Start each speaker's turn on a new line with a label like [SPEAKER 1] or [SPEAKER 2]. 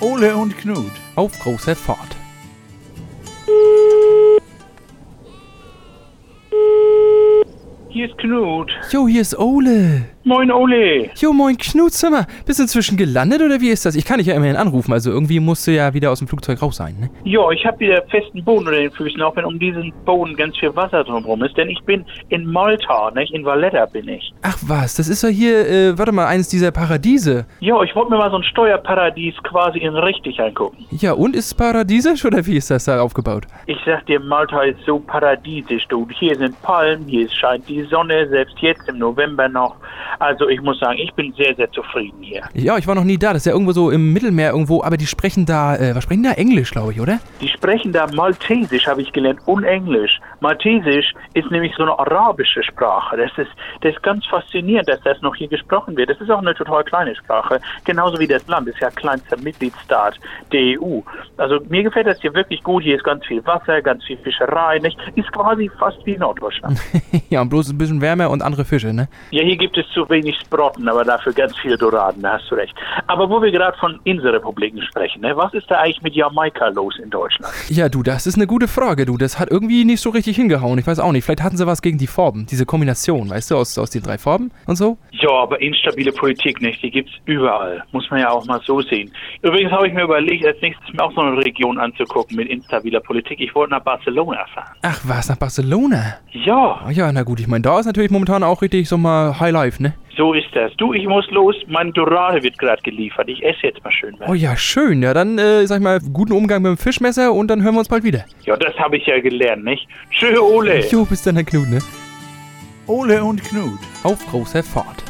[SPEAKER 1] Ole und Knut.
[SPEAKER 2] Auf großer Fahrt.
[SPEAKER 1] Hier ist Knut.
[SPEAKER 2] Jo, hier ist Ole.
[SPEAKER 1] Moin Ole.
[SPEAKER 2] Jo, moin Knut, sag mal, bist du inzwischen gelandet oder wie ist das? Ich kann dich ja immerhin anrufen, also irgendwie musst du ja wieder aus dem Flugzeug raus sein, ne?
[SPEAKER 1] Ja, ich habe wieder festen Boden unter den Füßen, auch wenn um diesen Boden ganz viel Wasser drumherum ist. Denn ich bin in Malta, nicht? In Valletta bin ich.
[SPEAKER 2] Ach was, das ist ja hier, äh, warte mal, eines dieser Paradiese.
[SPEAKER 1] Ja, ich wollte mir mal so ein Steuerparadies quasi in richtig angucken.
[SPEAKER 2] Ja, und ist es paradiesisch oder wie ist das da aufgebaut?
[SPEAKER 1] Ich sag dir, Malta ist so paradiesisch, du. Hier sind Palmen, hier scheint die Sonne, selbst jetzt im November noch. Also ich muss sagen, ich bin sehr, sehr zufrieden hier.
[SPEAKER 2] Ja, ich war noch nie da, das ist ja irgendwo so im Mittelmeer irgendwo, aber die sprechen da, äh, was sprechen da? Englisch, glaube ich, oder?
[SPEAKER 1] Die sprechen da Maltesisch, habe ich gelernt, und Englisch. Maltesisch ist nämlich so eine arabische Sprache. Das ist, das ist ganz faszinierend, dass das noch hier gesprochen wird. Das ist auch eine total kleine Sprache, genauso wie das Land. Das ist ja kleinster Mitgliedstaat der EU. Also mir gefällt das hier wirklich gut. Hier ist ganz viel Wasser, ganz viel Fischerei. Nicht? Ist quasi fast wie Norddeutschland.
[SPEAKER 2] ja, und bloß ein bisschen wärmer und andere Fische, ne?
[SPEAKER 1] Ja, hier gibt es zu wenig Sprotten, aber dafür ganz viele Doraden, da hast du recht. Aber wo wir gerade von Inselrepubliken sprechen, ne? was ist da eigentlich mit Jamaika los in Deutschland?
[SPEAKER 2] Ja, du, das ist eine gute Frage, du. Das hat irgendwie nicht so richtig hingehauen. Ich weiß auch nicht. Vielleicht hatten sie was gegen die Farben. Diese Kombination, weißt du, aus, aus den drei Farben und so.
[SPEAKER 1] Ja, aber instabile Politik nicht, die gibt's überall. Muss man ja auch mal so sehen. Übrigens habe ich mir überlegt, als nächstes mir auch so eine Region anzugucken mit instabiler Politik. Ich wollte nach Barcelona fahren.
[SPEAKER 2] Ach was, nach Barcelona?
[SPEAKER 1] Ja,
[SPEAKER 2] Oh ja, na gut, ich meine, da ist natürlich momentan auch richtig so mal High Life, ne?
[SPEAKER 1] So ist das. Du, ich muss los. Mein Dorade wird gerade geliefert. Ich esse jetzt mal schön was.
[SPEAKER 2] Oh ja, schön. Ja, dann, äh, sag ich mal, guten Umgang mit dem Fischmesser und dann hören wir uns bald wieder.
[SPEAKER 1] Ja, das habe ich ja gelernt, nicht? Tschö, Ole.
[SPEAKER 2] Jo, bis dann, Herr Knut, ne?
[SPEAKER 3] Ole und Knut.
[SPEAKER 2] Auf großer Fahrt.